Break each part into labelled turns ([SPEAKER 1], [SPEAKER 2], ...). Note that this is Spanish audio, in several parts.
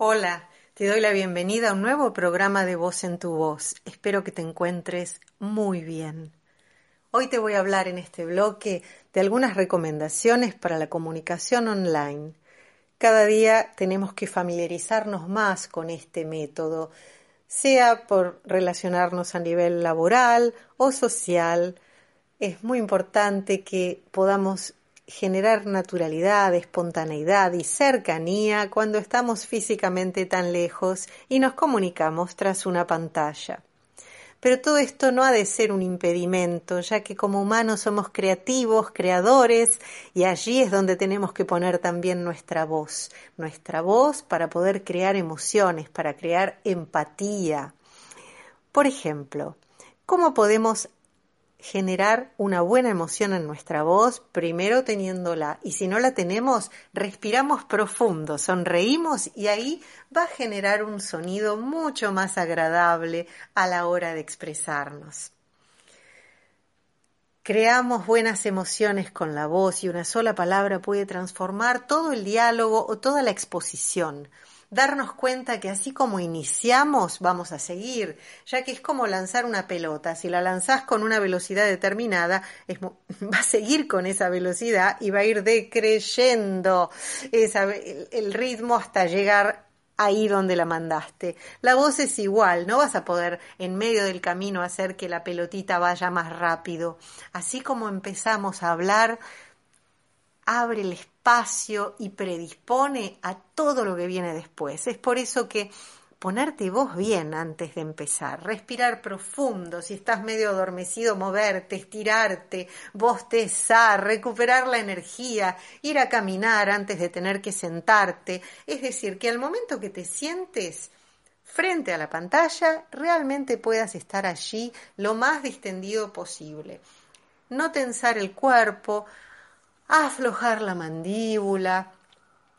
[SPEAKER 1] Hola, te doy la bienvenida a un nuevo programa de Voz en tu Voz. Espero que te encuentres muy bien. Hoy te voy a hablar en este bloque de algunas recomendaciones para la comunicación online. Cada día tenemos que familiarizarnos más con este método, sea por relacionarnos a nivel laboral o social. Es muy importante que podamos generar naturalidad, espontaneidad y cercanía cuando estamos físicamente tan lejos y nos comunicamos tras una pantalla. Pero todo esto no ha de ser un impedimento, ya que como humanos somos creativos, creadores, y allí es donde tenemos que poner también nuestra voz, nuestra voz para poder crear emociones, para crear empatía. Por ejemplo, ¿cómo podemos generar una buena emoción en nuestra voz, primero teniéndola, y si no la tenemos, respiramos profundo, sonreímos y ahí va a generar un sonido mucho más agradable a la hora de expresarnos. Creamos buenas emociones con la voz y una sola palabra puede transformar todo el diálogo o toda la exposición darnos cuenta que así como iniciamos, vamos a seguir, ya que es como lanzar una pelota. Si la lanzás con una velocidad determinada, va a seguir con esa velocidad y va a ir decreyendo el ritmo hasta llegar ahí donde la mandaste. La voz es igual, no vas a poder en medio del camino hacer que la pelotita vaya más rápido. Así como empezamos a hablar, abre el espacio y predispone a todo lo que viene después. Es por eso que ponerte vos bien antes de empezar, respirar profundo, si estás medio adormecido, moverte, estirarte, bostezar, recuperar la energía, ir a caminar antes de tener que sentarte. Es decir, que al momento que te sientes frente a la pantalla, realmente puedas estar allí lo más distendido posible. No tensar el cuerpo, aflojar la mandíbula,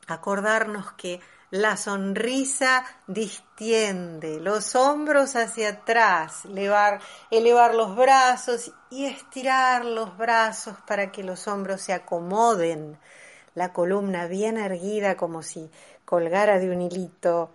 [SPEAKER 1] acordarnos que la sonrisa distiende, los hombros hacia atrás, elevar, los brazos y estirar los brazos para que los hombros se acomoden, la columna bien erguida como si colgara de un hilito.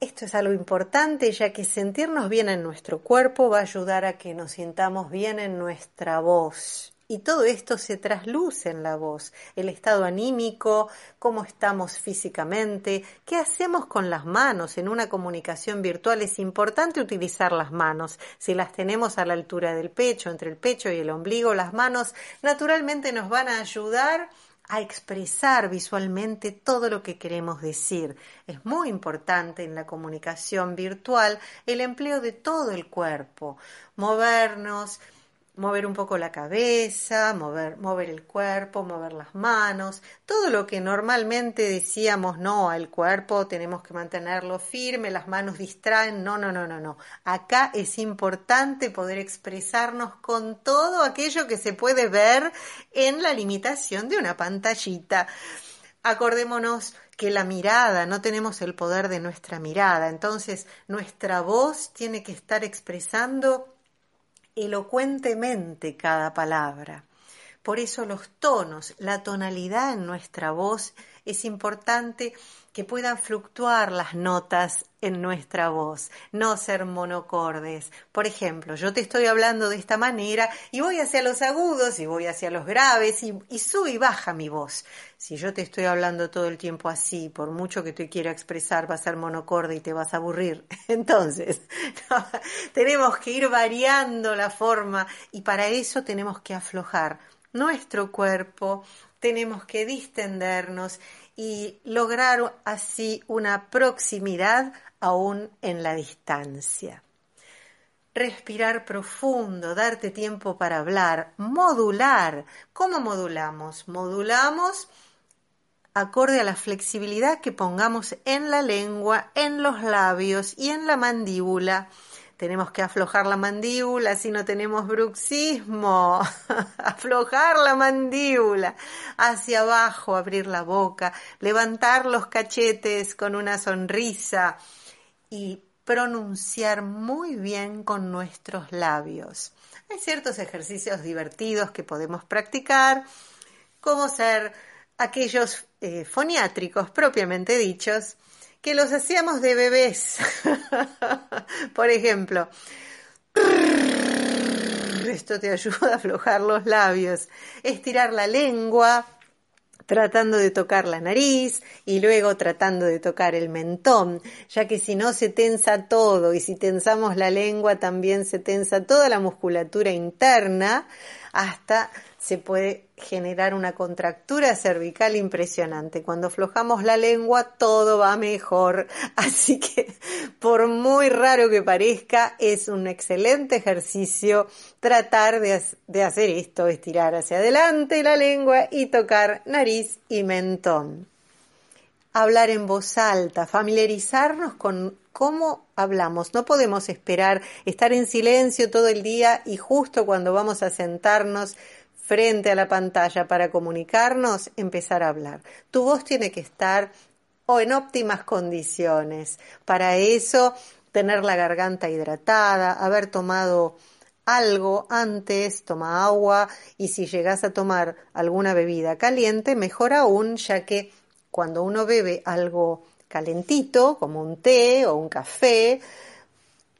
[SPEAKER 1] Esto es algo importante ya que sentirnos bien en nuestro cuerpo va a ayudar a que nos sintamos bien en nuestra voz. Y todo esto se trasluce en la voz, el estado anímico, cómo estamos físicamente, qué hacemos con las manos. En una comunicación virtual es importante utilizar las manos. Si las tenemos a la altura del pecho, entre el pecho y el ombligo, las manos naturalmente nos van a ayudar a expresar visualmente todo lo que queremos decir. Es muy importante en la comunicación virtual el empleo de todo el cuerpo, movernos, mover un poco la cabeza, mover, mover el cuerpo, mover las manos, todo lo que normalmente decíamos no al cuerpo, tenemos que mantenerlo firme, las manos distraen, no, no, no, no, no. Acá es importante poder expresarnos con todo aquello que se puede ver en la limitación de una pantallita. Acordémonos que la mirada, no tenemos el poder de nuestra mirada, entonces nuestra voz tiene que estar expresando elocuentemente cada palabra. Por eso los tonos, la tonalidad en nuestra voz es importante que puedan fluctuar las notas en nuestra voz, no ser monocordes. Por ejemplo, yo te estoy hablando de esta manera y voy hacia los agudos y voy hacia los graves y, y sube y baja mi voz. Si yo te estoy hablando todo el tiempo así, por mucho que te quiera expresar, va a ser monocorde y te vas a aburrir. Entonces, tenemos que ir variando la forma y para eso tenemos que aflojar nuestro cuerpo, tenemos que distendernos y lograr así una proximidad aún en la distancia. Respirar profundo, darte tiempo para hablar, modular. ¿Cómo modulamos? Modulamos acorde a la flexibilidad que pongamos en la lengua, en los labios y en la mandíbula tenemos que aflojar la mandíbula si no tenemos bruxismo. aflojar la mandíbula. Hacia abajo, abrir la boca, levantar los cachetes con una sonrisa y pronunciar muy bien con nuestros labios. Hay ciertos ejercicios divertidos que podemos practicar, como ser aquellos eh, foniátricos propiamente dichos, que los hacíamos de bebés. Por ejemplo, esto te ayuda a aflojar los labios, estirar la lengua, tratando de tocar la nariz y luego tratando de tocar el mentón, ya que si no se tensa todo. Y si tensamos la lengua también se tensa toda la musculatura interna. Hasta se puede generar una contractura cervical impresionante. Cuando aflojamos la lengua todo va mejor. Así que por muy raro que parezca, es un excelente ejercicio tratar de, de hacer esto, estirar hacia adelante la lengua y tocar nariz y mentón. Hablar en voz alta, familiarizarnos con cómo hablamos. No podemos esperar estar en silencio todo el día y justo cuando vamos a sentarnos frente a la pantalla para comunicarnos, empezar a hablar. Tu voz tiene que estar o en óptimas condiciones. Para eso, tener la garganta hidratada, haber tomado algo antes, toma agua y si llegas a tomar alguna bebida caliente, mejor aún, ya que cuando uno bebe algo calentito, como un té o un café,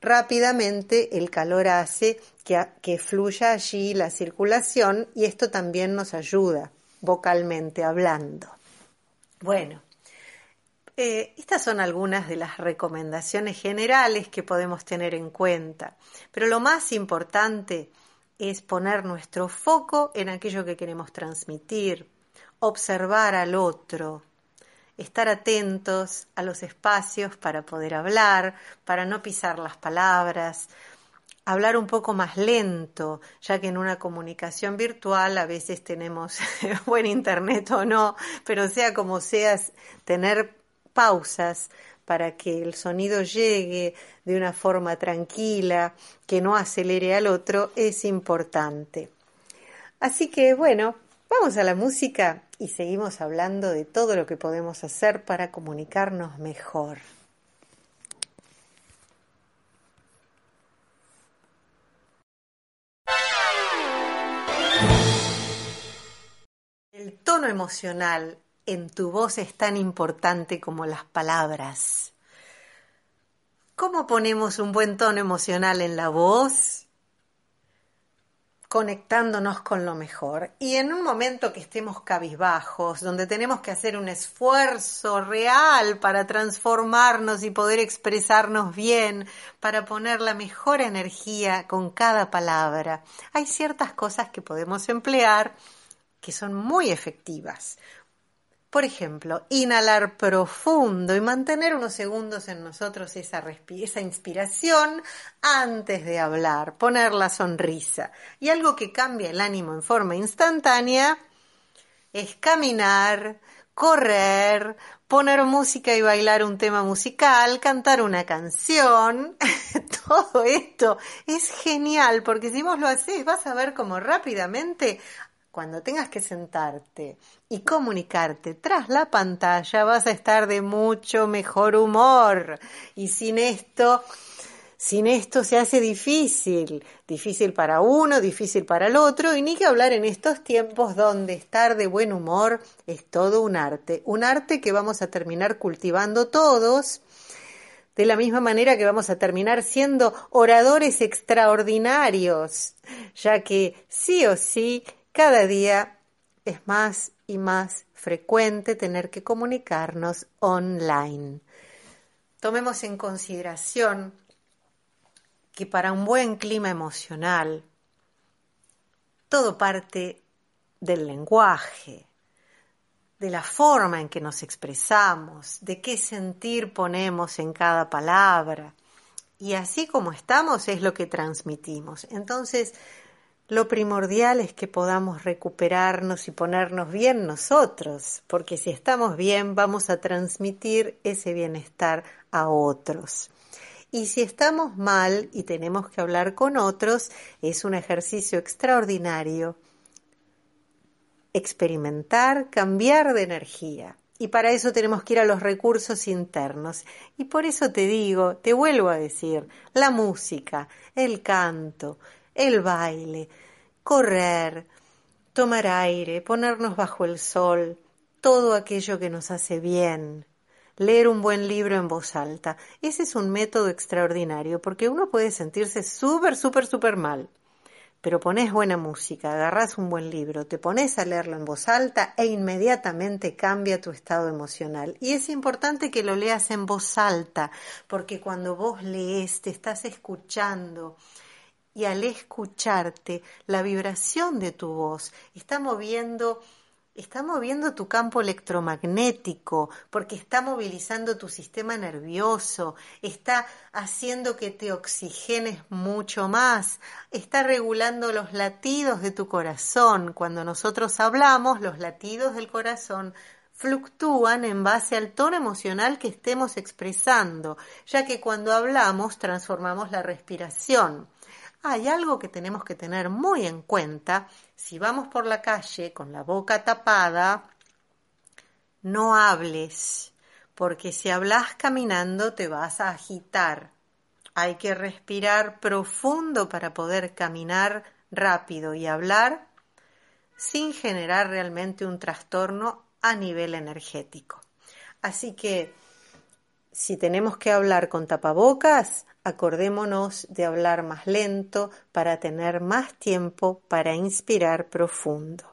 [SPEAKER 1] rápidamente el calor hace que, fluya allí la circulación y esto también nos ayuda vocalmente hablando. Bueno, eh, estas son algunas de las recomendaciones generales que podemos tener en cuenta, pero lo más importante es poner nuestro foco en aquello que queremos transmitir, observar al otro, estar atentos a los espacios para poder hablar, para no pisar las palabras, hablar un poco más lento, ya que en una comunicación virtual a veces tenemos buen internet o no, pero sea como sea, tener pausas para que el sonido llegue de una forma tranquila, que no acelere al otro, es importante. Así que bueno, vamos a la música y seguimos hablando de todo lo que podemos hacer para comunicarnos mejor. El tono emocional en tu voz es tan importante como las palabras. ¿Cómo ponemos un buen tono emocional en la voz? Conectándonos con lo mejor. Y en un momento que estemos cabizbajos, donde tenemos que hacer un esfuerzo real para transformarnos y poder expresarnos bien, para poner la mejor energía con cada palabra, hay ciertas cosas que podemos emplear que son muy efectivas. Por ejemplo, inhalar profundo y mantener unos segundos en nosotros esa, inspiración antes de hablar, poner la sonrisa. Y algo que cambia el ánimo en forma instantánea es caminar, correr, poner música y bailar un tema musical, cantar una canción. Todo esto es genial porque si vos lo haces vas a ver cómo rápidamente cuando tengas que sentarte y comunicarte tras la pantalla, vas a estar de mucho mejor humor. Y sin esto, sin esto se hace difícil, difícil para uno, difícil para el otro, y ni que hablar en estos tiempos donde estar de buen humor es todo un arte, un arte que vamos a terminar cultivando todos, de la misma manera que vamos a terminar siendo oradores extraordinarios, ya que sí o sí cada día es más y más frecuente tener que comunicarnos online. Tomemos en consideración que para un buen clima emocional, todo parte del lenguaje, de la forma en que nos expresamos, de qué sentir ponemos en cada palabra. Y así como estamos es lo que transmitimos. Entonces, lo primordial es que podamos recuperarnos y ponernos bien nosotros, porque si estamos bien vamos a transmitir ese bienestar a otros. Y si estamos mal y tenemos que hablar con otros, es un ejercicio extraordinario experimentar, cambiar de energía. Y para eso tenemos que ir a los recursos internos. Y por eso te digo, te vuelvo a decir, la música, el canto, el baile, correr, tomar aire, ponernos bajo el sol, todo aquello que nos hace bien, leer un buen libro en voz alta. Ese es un método extraordinario porque uno puede sentirse súper, súper, súper mal. Pero pones buena música, agarras un buen libro, te pones a leerlo en voz alta e inmediatamente cambia tu estado emocional. Y es importante que lo leas en voz alta, porque cuando vos lees te estás escuchando, y al escucharte, la vibración de tu voz está moviendo está moviendo tu campo electromagnético, porque está movilizando tu sistema nervioso, está haciendo que te oxigenes mucho más, está regulando los latidos de tu corazón. Cuando nosotros hablamos, los latidos del corazón fluctúan en base al tono emocional que estemos expresando, ya que cuando hablamos transformamos la respiración hay algo que tenemos que tener muy en cuenta. Si vamos por la calle con la boca tapada, no hables, porque si hablas caminando te vas a agitar. Hay que respirar profundo para poder caminar rápido y hablar sin generar realmente un trastorno a nivel energético. Así que si tenemos que hablar con tapabocas, acordémonos de hablar más lento para tener más tiempo para inspirar profundo.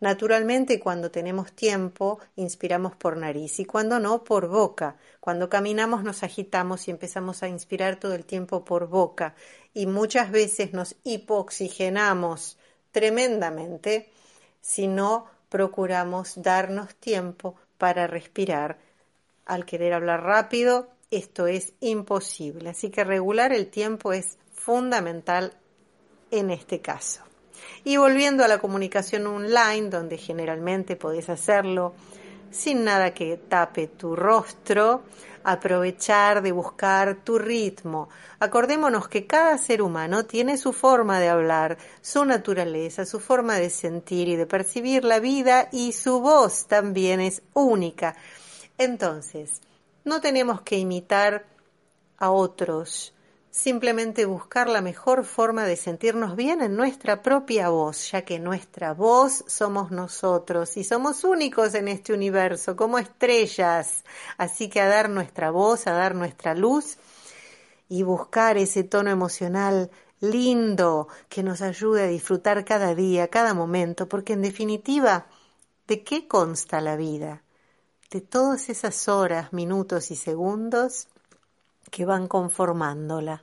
[SPEAKER 1] Naturalmente, cuando tenemos tiempo, inspiramos por nariz y cuando no, por boca. Cuando caminamos nos agitamos y empezamos a inspirar todo el tiempo por boca y muchas veces nos hipoxigenamos tremendamente si no procuramos darnos tiempo para respirar. Al querer hablar rápido, esto es imposible. Así que regular el tiempo es fundamental en este caso. Y volviendo a la comunicación online, donde generalmente podés hacerlo sin nada que tape tu rostro, aprovechar de buscar tu ritmo. Acordémonos que cada ser humano tiene su forma de hablar, su naturaleza, su forma de sentir y de percibir la vida y su voz también es única. Entonces, no tenemos que imitar a otros, simplemente buscar la mejor forma de sentirnos bien en nuestra propia voz, ya que nuestra voz somos nosotros y somos únicos en este universo, como estrellas. Así que a dar nuestra voz, a dar nuestra luz y buscar ese tono emocional lindo que nos ayude a disfrutar cada día, cada momento, porque en definitiva, ¿de qué consta la vida? De todas esas horas, minutos y segundos que van conformándola.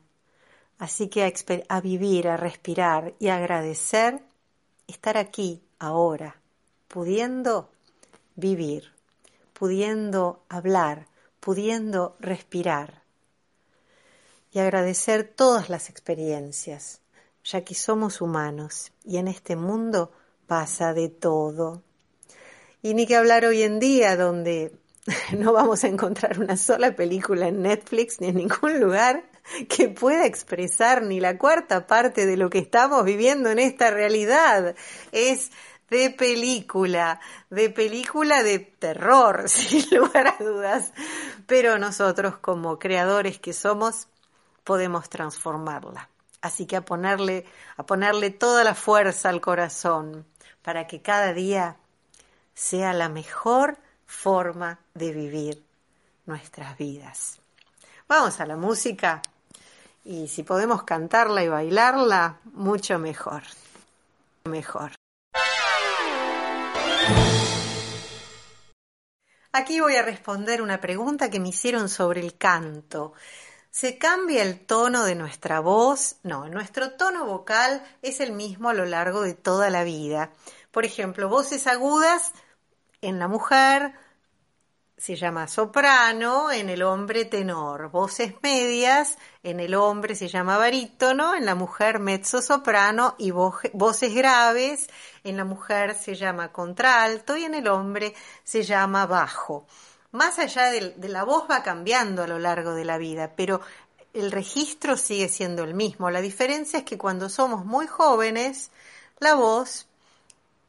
[SPEAKER 1] Así que a, a, vivir, a respirar y agradecer estar aquí, ahora, pudiendo vivir, pudiendo hablar, pudiendo respirar. Y agradecer todas las experiencias, ya que somos humanos y en este mundo pasa de todo. Y ni que hablar hoy en día, donde no vamos a encontrar una sola película en Netflix ni en ningún lugar que pueda expresar ni la cuarta parte de lo que estamos viviendo en esta realidad. Es de película, de película de terror, sin lugar a dudas. Pero nosotros como creadores que somos, podemos transformarla. Así que a ponerle, a ponerle toda la fuerza al corazón para que cada día sea la mejor forma de vivir nuestras vidas. Vamos a la música y si podemos cantarla y bailarla, mucho mejor. Mejor. Aquí voy a responder una pregunta que me hicieron sobre el canto. ¿Se cambia el tono de nuestra voz? No, nuestro tono vocal es el mismo a lo largo de toda la vida. Por ejemplo, voces agudas en la mujer se llama soprano, en el hombre tenor. Voces medias, en el hombre se llama barítono, en la mujer mezzo soprano y voces graves, en la mujer se llama contralto y en el hombre se llama bajo. Más allá de, la voz va cambiando a lo largo de la vida, pero el registro sigue siendo el mismo. La diferencia es que cuando somos muy jóvenes, la voz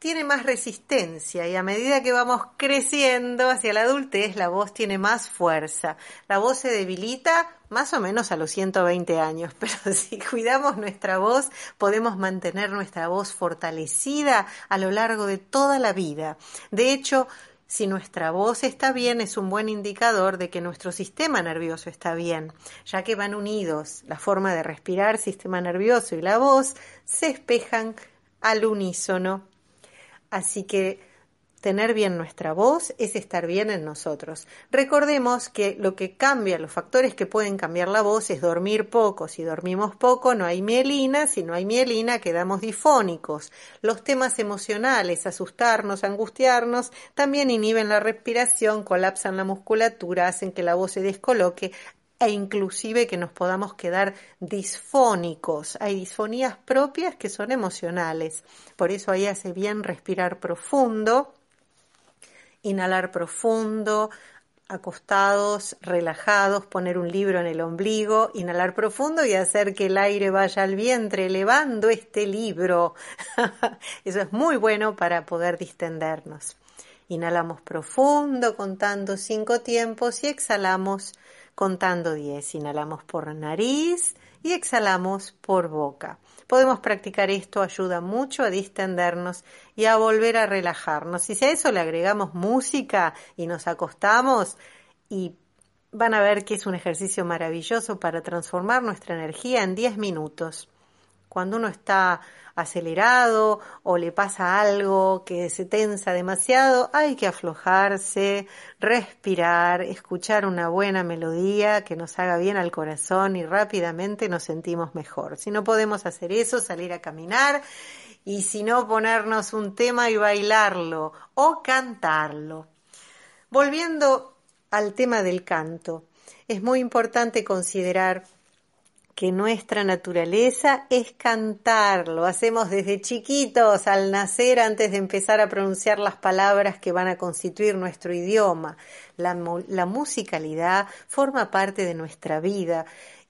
[SPEAKER 1] tiene más resistencia y a medida que vamos creciendo hacia la adultez, la voz tiene más fuerza. La voz se debilita más o menos a los 120 años, pero si cuidamos nuestra voz, podemos mantener nuestra voz fortalecida a lo largo de toda la vida. De hecho, Si nuestra voz está bien, es un buen indicador de que nuestro sistema nervioso está bien, ya que van unidos. La forma de respirar, sistema nervioso y la voz se espejan al unísono. Así que Tener bien nuestra voz es estar bien en nosotros. Recordemos que lo que cambia, los factores que pueden cambiar la voz es dormir poco. Si dormimos poco no hay mielina, si no hay mielina quedamos difónicos. Los temas emocionales, asustarnos, angustiarnos, también inhiben la respiración, colapsan la musculatura, hacen que la voz se descoloque e inclusive que nos podamos quedar disfónicos. Hay disfonías propias que son emocionales. Por eso ahí hace bien respirar profundo inhalar profundo, acostados, relajados, poner un libro en el ombligo, inhalar profundo y hacer que el aire vaya al vientre, elevando este libro. Eso es muy bueno para poder distendernos. Inhalamos profundo contando cinco tiempos y exhalamos contando diez. Inhalamos por nariz y exhalamos por boca. Podemos practicar esto, ayuda mucho a distendernos y a volver a relajarnos. Y si a eso le agregamos música y nos acostamos y van a ver que es un ejercicio maravilloso para transformar nuestra energía en 10 minutos. Cuando uno está acelerado o le pasa algo que se tensa demasiado, hay que aflojarse, respirar, escuchar una buena melodía que nos haga bien al corazón y rápidamente nos sentimos mejor. Si no podemos hacer eso, salir a caminar y si no ponernos un tema y bailarlo o cantarlo. Volviendo al tema del canto, es muy importante considerar que nuestra naturaleza es cantar, lo hacemos desde chiquitos, al nacer, antes de empezar a pronunciar las palabras que van a constituir nuestro idioma. La, la musicalidad forma parte de nuestra vida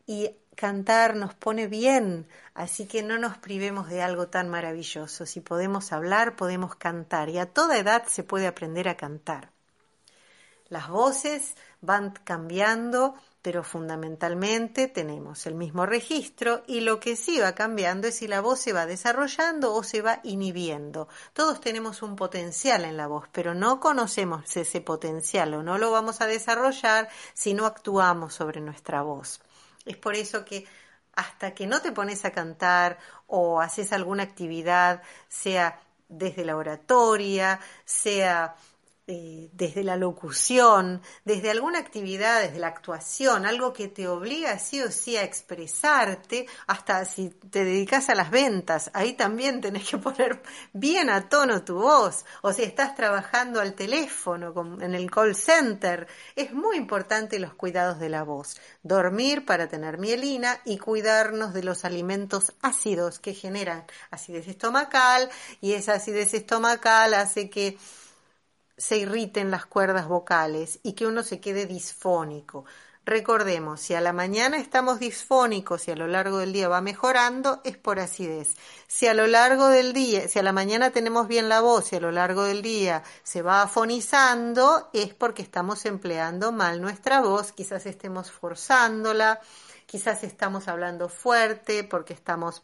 [SPEAKER 1] y cantar nos pone bien, así que no nos privemos de algo tan maravilloso. Si podemos hablar, podemos cantar y a toda edad se puede aprender a cantar. Las voces van cambiando pero fundamentalmente tenemos el mismo registro y lo que sí va cambiando es si la voz se va desarrollando o se va inhibiendo. Todos tenemos un potencial en la voz, pero no conocemos ese potencial o no lo vamos a desarrollar si no actuamos sobre nuestra voz. Es por eso que hasta que no te pones a cantar o haces alguna actividad, sea desde la oratoria, sea eh, desde la locución, desde alguna actividad, desde la actuación, algo que te obliga sí o sí a expresarte, hasta si te dedicas a las ventas, ahí también tenés que poner bien a tono tu voz, o si estás trabajando al teléfono, en el call center, es muy importante los cuidados de la voz, dormir para tener mielina y cuidarnos de los alimentos ácidos que generan acidez estomacal y esa acidez estomacal hace que se irriten las cuerdas vocales y que uno se quede disfónico. Recordemos, si a la mañana estamos disfónicos y a lo largo del día va mejorando, es por acidez. Si a lo largo del día, si a la mañana tenemos bien la voz y a lo largo del día se va afonizando, es porque estamos empleando mal nuestra voz, quizás estemos forzándola, quizás estamos hablando fuerte porque estamos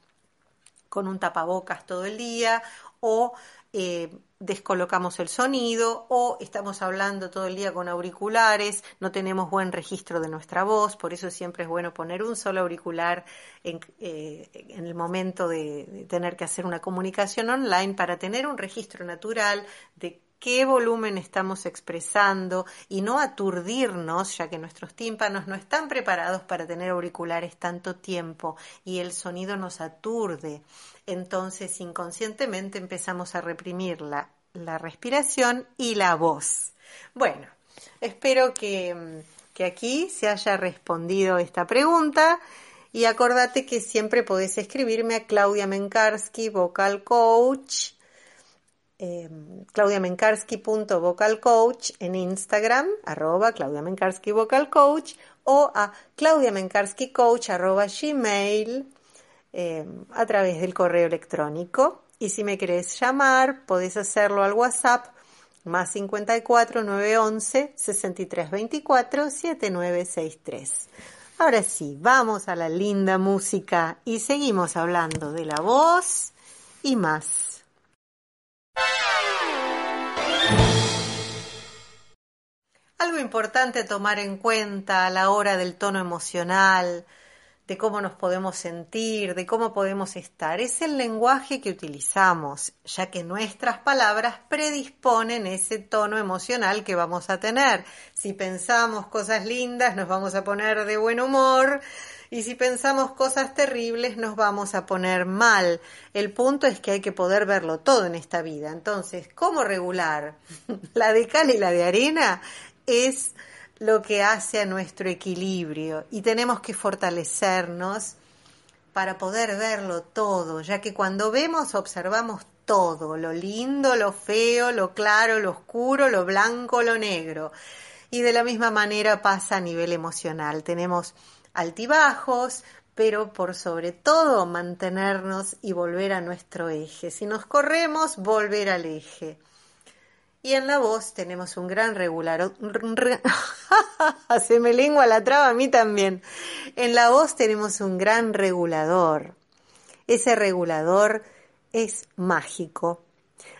[SPEAKER 1] con un tapabocas todo el día o eh, descolocamos el sonido o estamos hablando todo el día con auriculares, no tenemos buen registro de nuestra voz, por eso siempre es bueno poner un solo auricular en, eh, el momento de, tener que hacer una comunicación online para tener un registro natural de qué volumen estamos expresando y no aturdirnos, ya que nuestros tímpanos no están preparados para tener auriculares tanto tiempo y el sonido nos aturde entonces inconscientemente empezamos a reprimir la, respiración y la voz. Bueno, espero que, que aquí se haya respondido esta pregunta. Y acordate que siempre podés escribirme a Claudia Menkarsky, vocal coach, eh, claudiamenkarsky.vocalcoach en Instagram, arroba Claudia Menkarsky vocal coach, o a claudiamenkarskycoach arroba gmail Em, a través del correo electrónico. Y si me querés llamar, podés hacerlo al WhatsApp más 54 911 63 24 7963. Ahora sí, vamos a la linda música y seguimos hablando de la voz y más. Algo importante tomar en cuenta a la hora del tono emocional, de cómo nos podemos sentir, de cómo podemos estar, es el lenguaje que utilizamos, ya que nuestras palabras predisponen ese tono emocional que vamos a tener. Si pensamos cosas lindas, nos vamos a poner de buen humor, y si pensamos cosas terribles nos vamos a poner mal. El punto es que hay que poder verlo todo en esta vida. Entonces, ¿cómo regular? la de cal y la de arena es lo que hace a nuestro equilibrio y tenemos que fortalecernos para poder verlo todo, ya que cuando vemos observamos todo, lo lindo, lo feo, lo claro, lo oscuro, lo blanco, lo negro. Y de la misma manera pasa a nivel emocional. Tenemos altibajos, pero por sobre todo mantenernos y volver a nuestro eje. Si nos corremos, volver al eje. Y en la voz tenemos un gran regulador. Se me lengua la traba a mí también. En la voz tenemos un gran regulador. Ese regulador es mágico.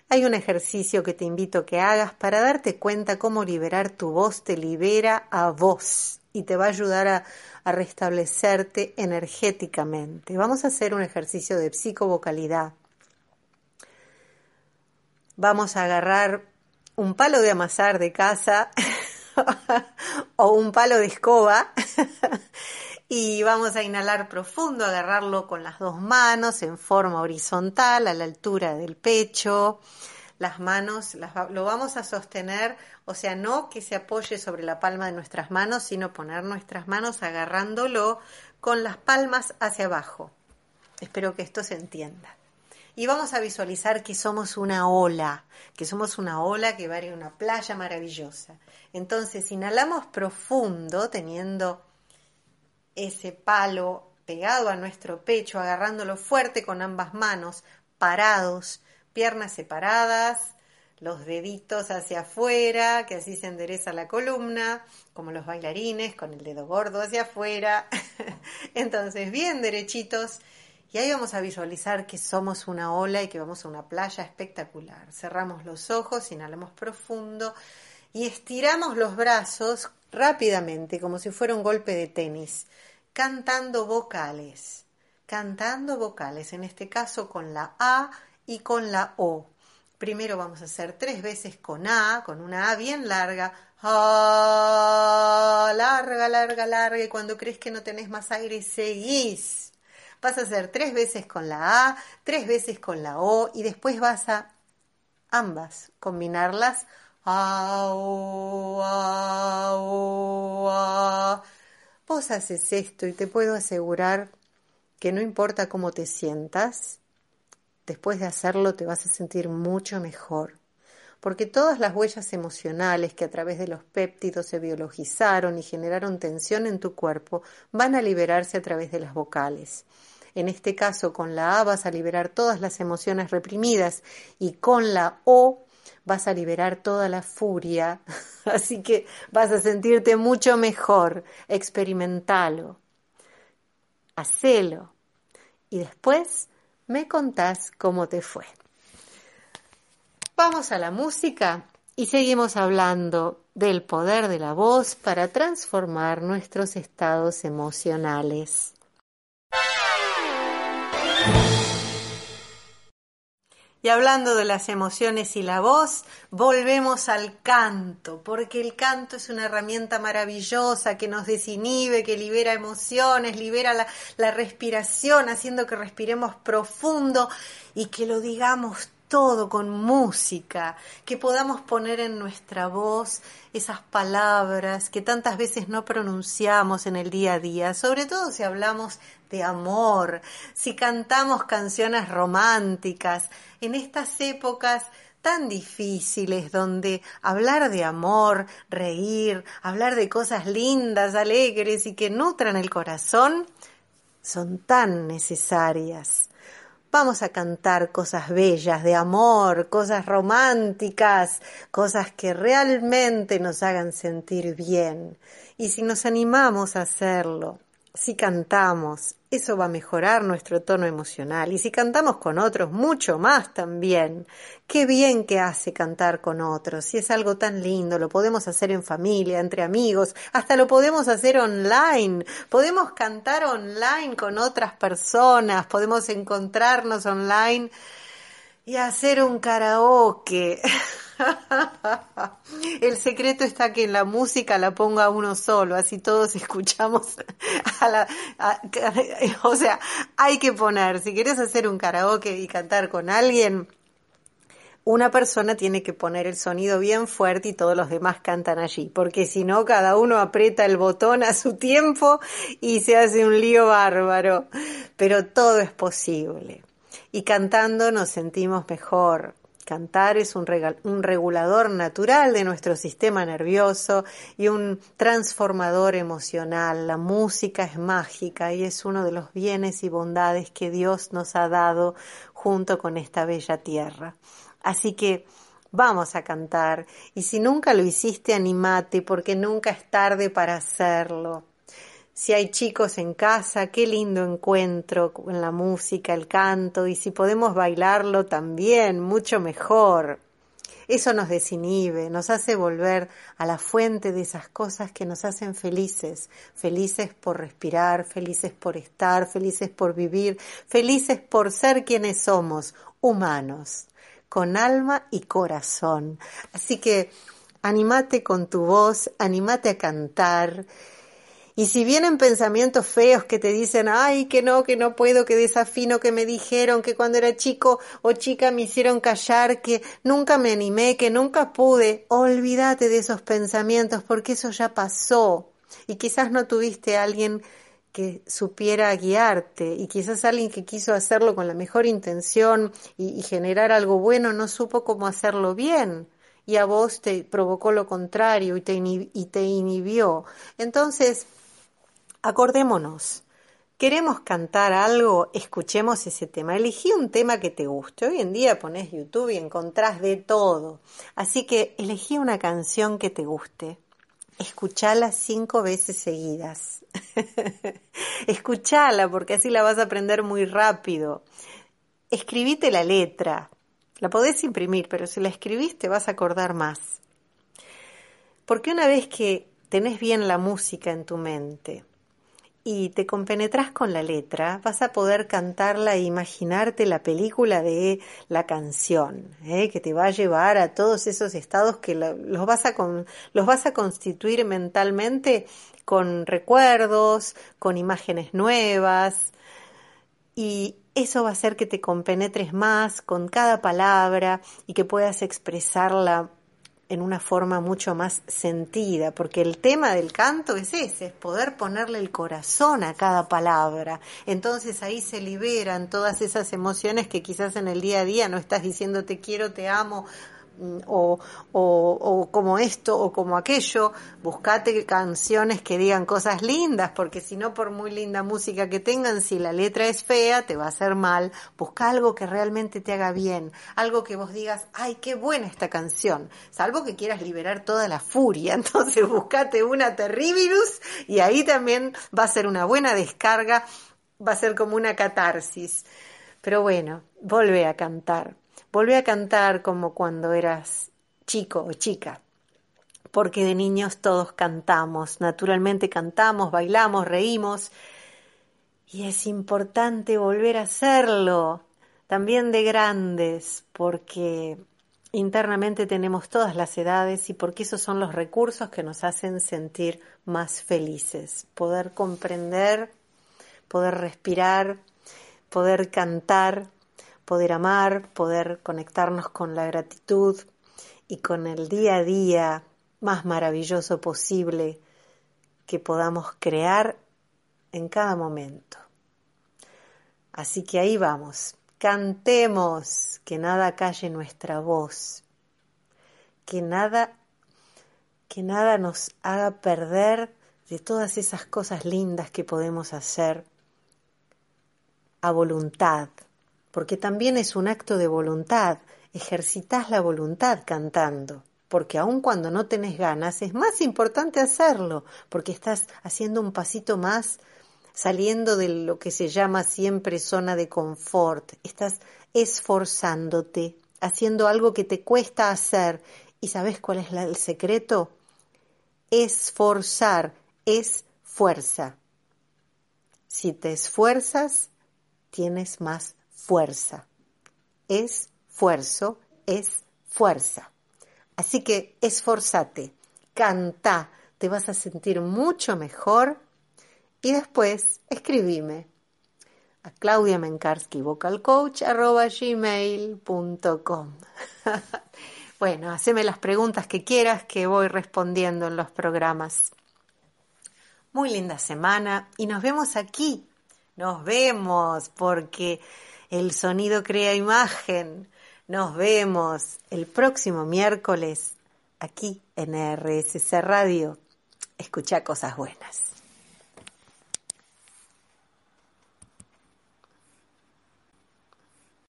[SPEAKER 1] Hay un ejercicio que te invito a que hagas para darte cuenta cómo liberar tu voz te libera a vos y te va a ayudar a, a restablecerte energéticamente. Vamos a hacer un ejercicio de psicovocalidad. Vamos a agarrar un palo de amasar de casa o un palo de escoba y vamos a inhalar profundo, agarrarlo con las dos manos en forma horizontal a la altura del pecho. Las manos lo vamos a sostener o sea, no que se apoye sobre la palma de nuestras manos, sino poner nuestras manos agarrándolo con las palmas hacia abajo. Espero que esto se entienda. Y vamos a visualizar que somos una ola, que somos una ola que va a ir a una playa maravillosa. Entonces, inhalamos profundo, teniendo ese palo pegado a nuestro pecho, agarrándolo fuerte con ambas manos, parados, piernas separadas, los deditos hacia afuera, que así se endereza la columna, como los bailarines, con el dedo gordo hacia afuera. Entonces, bien derechitos. Y ahí vamos a visualizar que somos una ola y que vamos a una playa espectacular. Cerramos los ojos, inhalamos profundo y estiramos los brazos rápidamente, como si fuera un golpe de tenis, cantando vocales. Cantando vocales, en este caso con la A y con la O. Primero vamos a hacer tres veces con A, con una A bien larga. A, larga, larga, larga. Y cuando crees que no tenés más aire, seguís. Vas a hacer tres veces con la A, tres veces con la O y después vas a ambas, combinarlas. A, o, a, o, a. Vos haces esto y te puedo asegurar que no importa cómo te sientas, después de hacerlo te vas a sentir mucho mejor, porque todas las huellas emocionales que a través de los péptidos se biologizaron y generaron tensión en tu cuerpo van a liberarse a través de las vocales. En este caso, con la A vas a liberar todas las emociones reprimidas y con la O vas a liberar toda la furia. Así que vas a sentirte mucho mejor. Experimentalo. Hacelo. Y después me contás cómo te fue. Vamos a la música y seguimos hablando del poder de la voz para transformar nuestros estados emocionales. Y hablando de las emociones y la voz, volvemos al canto, porque el canto es una herramienta maravillosa que nos desinhibe, que libera emociones, libera la, la respiración, haciendo que respiremos profundo y que lo digamos todo con música, que podamos poner en nuestra voz esas palabras que tantas veces no pronunciamos en el día a día, sobre todo si hablamos de amor, si cantamos canciones románticas, en estas épocas tan difíciles donde hablar de amor, reír, hablar de cosas lindas, alegres y que nutran el corazón, son tan necesarias. Vamos a cantar cosas bellas de amor, cosas románticas, cosas que realmente nos hagan sentir bien. Y si nos animamos a hacerlo, si cantamos, eso va a mejorar nuestro tono emocional. Y si cantamos con otros, mucho más también. Qué bien que hace cantar con otros. Si es algo tan lindo, lo podemos hacer en familia, entre amigos, hasta lo podemos hacer online. Podemos cantar online con otras personas, podemos encontrarnos online y hacer un karaoke. El secreto está que en la música la ponga uno solo, así todos escuchamos a la, o sea, hay que poner, si quieres hacer un karaoke y cantar con alguien, una persona tiene que poner el sonido bien fuerte y todos los demás cantan allí, porque si no, cada uno aprieta el botón a su tiempo y se hace un lío bárbaro. Pero todo es posible. Y cantando nos sentimos mejor, Cantar es un, regulador natural de nuestro sistema nervioso y un transformador emocional. La música es mágica y es uno de los bienes y bondades que Dios nos ha dado junto con esta bella tierra. Así que vamos a cantar y si nunca lo hiciste, animate porque nunca es tarde para hacerlo si hay chicos en casa, qué lindo encuentro con la música, el canto, y si podemos bailarlo también, mucho mejor. Eso nos desinhibe, nos hace volver a la fuente de esas cosas que nos hacen felices, felices por respirar, felices por estar, felices por vivir, felices por ser quienes somos, humanos, con alma y corazón. Así que animate con tu voz, animate a cantar y si vienen pensamientos feos que te dicen, ay, que no, que no puedo, que desafino, que me dijeron, que cuando era chico o chica me hicieron callar, que nunca me animé, que nunca pude, olvídate de esos pensamientos porque eso ya pasó. Y quizás no tuviste alguien que supiera guiarte y quizás alguien que quiso hacerlo con la mejor intención y, generar algo bueno no supo cómo hacerlo bien y a vos te provocó lo contrario y te, y te inhibió. Entonces, Acordémonos, queremos cantar algo, escuchemos ese tema. Elegí un tema que te guste. Hoy en día pones YouTube y encontrás de todo. Así que elegí una canción que te guste. Escuchala cinco veces seguidas. Escuchala porque así la vas a aprender muy rápido. Escribite la letra. La podés imprimir, pero si la escribiste vas a acordar más. Porque una vez que tenés bien la música en tu mente, y te compenetras con la letra, vas a poder cantarla e imaginarte la película de la canción, ¿eh? que te va a llevar a todos esos estados que los, vas a los vas a constituir mentalmente con recuerdos, con imágenes nuevas, y eso va a hacer que te compenetres más con cada palabra y que puedas expresarla en una forma mucho más sentida, porque el tema del canto es ese, es poder ponerle el corazón a cada palabra. Entonces ahí se liberan todas esas emociones que quizás en el día a día no estás diciendo te quiero, te amo, Mm, o, o, como esto o como aquello, buscate canciones que digan cosas lindas, porque si no, por muy linda música que tengan, si la letra es fea, te va a hacer mal. Busca algo que realmente te haga bien, algo que vos digas, ay, qué buena esta canción, salvo que quieras liberar toda la furia, entonces buscate una Terribilus y ahí también va a ser una buena descarga, va a ser como una catarsis. Pero bueno, vuelve a cantar. Volví a cantar como cuando eras chico o chica, porque de niños todos cantamos, naturalmente cantamos, bailamos, reímos, y es importante volver a hacerlo, también de grandes, porque internamente tenemos todas las edades y porque esos son los recursos que nos hacen sentir más felices, poder comprender, poder respirar, poder cantar poder amar, poder conectarnos con la gratitud y con el día a día más maravilloso posible que podamos crear en cada momento. Así que ahí vamos, cantemos, que nada calle nuestra voz, que nada que nada nos haga perder de todas esas cosas lindas que podemos hacer a voluntad porque también es un acto de voluntad, ejercitas la voluntad cantando, porque aun cuando no tenés ganas, es más importante hacerlo, porque estás haciendo un pasito más saliendo de lo que se llama siempre zona de confort, estás esforzándote, haciendo algo que te cuesta hacer. ¿Y sabes cuál es el secreto? Esforzar es fuerza. Si te esfuerzas, tienes más fuerza. Esfuerzo es fuerza. Así que esforzate, canta, te vas a sentir mucho mejor y después escribime a Claudia Menkarsky, gmail.com. bueno, haceme las preguntas que quieras que voy respondiendo en los programas. Muy linda semana y nos vemos aquí. Nos vemos porque el sonido crea imagen. Nos vemos el próximo miércoles aquí en RSC Radio. Escucha cosas buenas.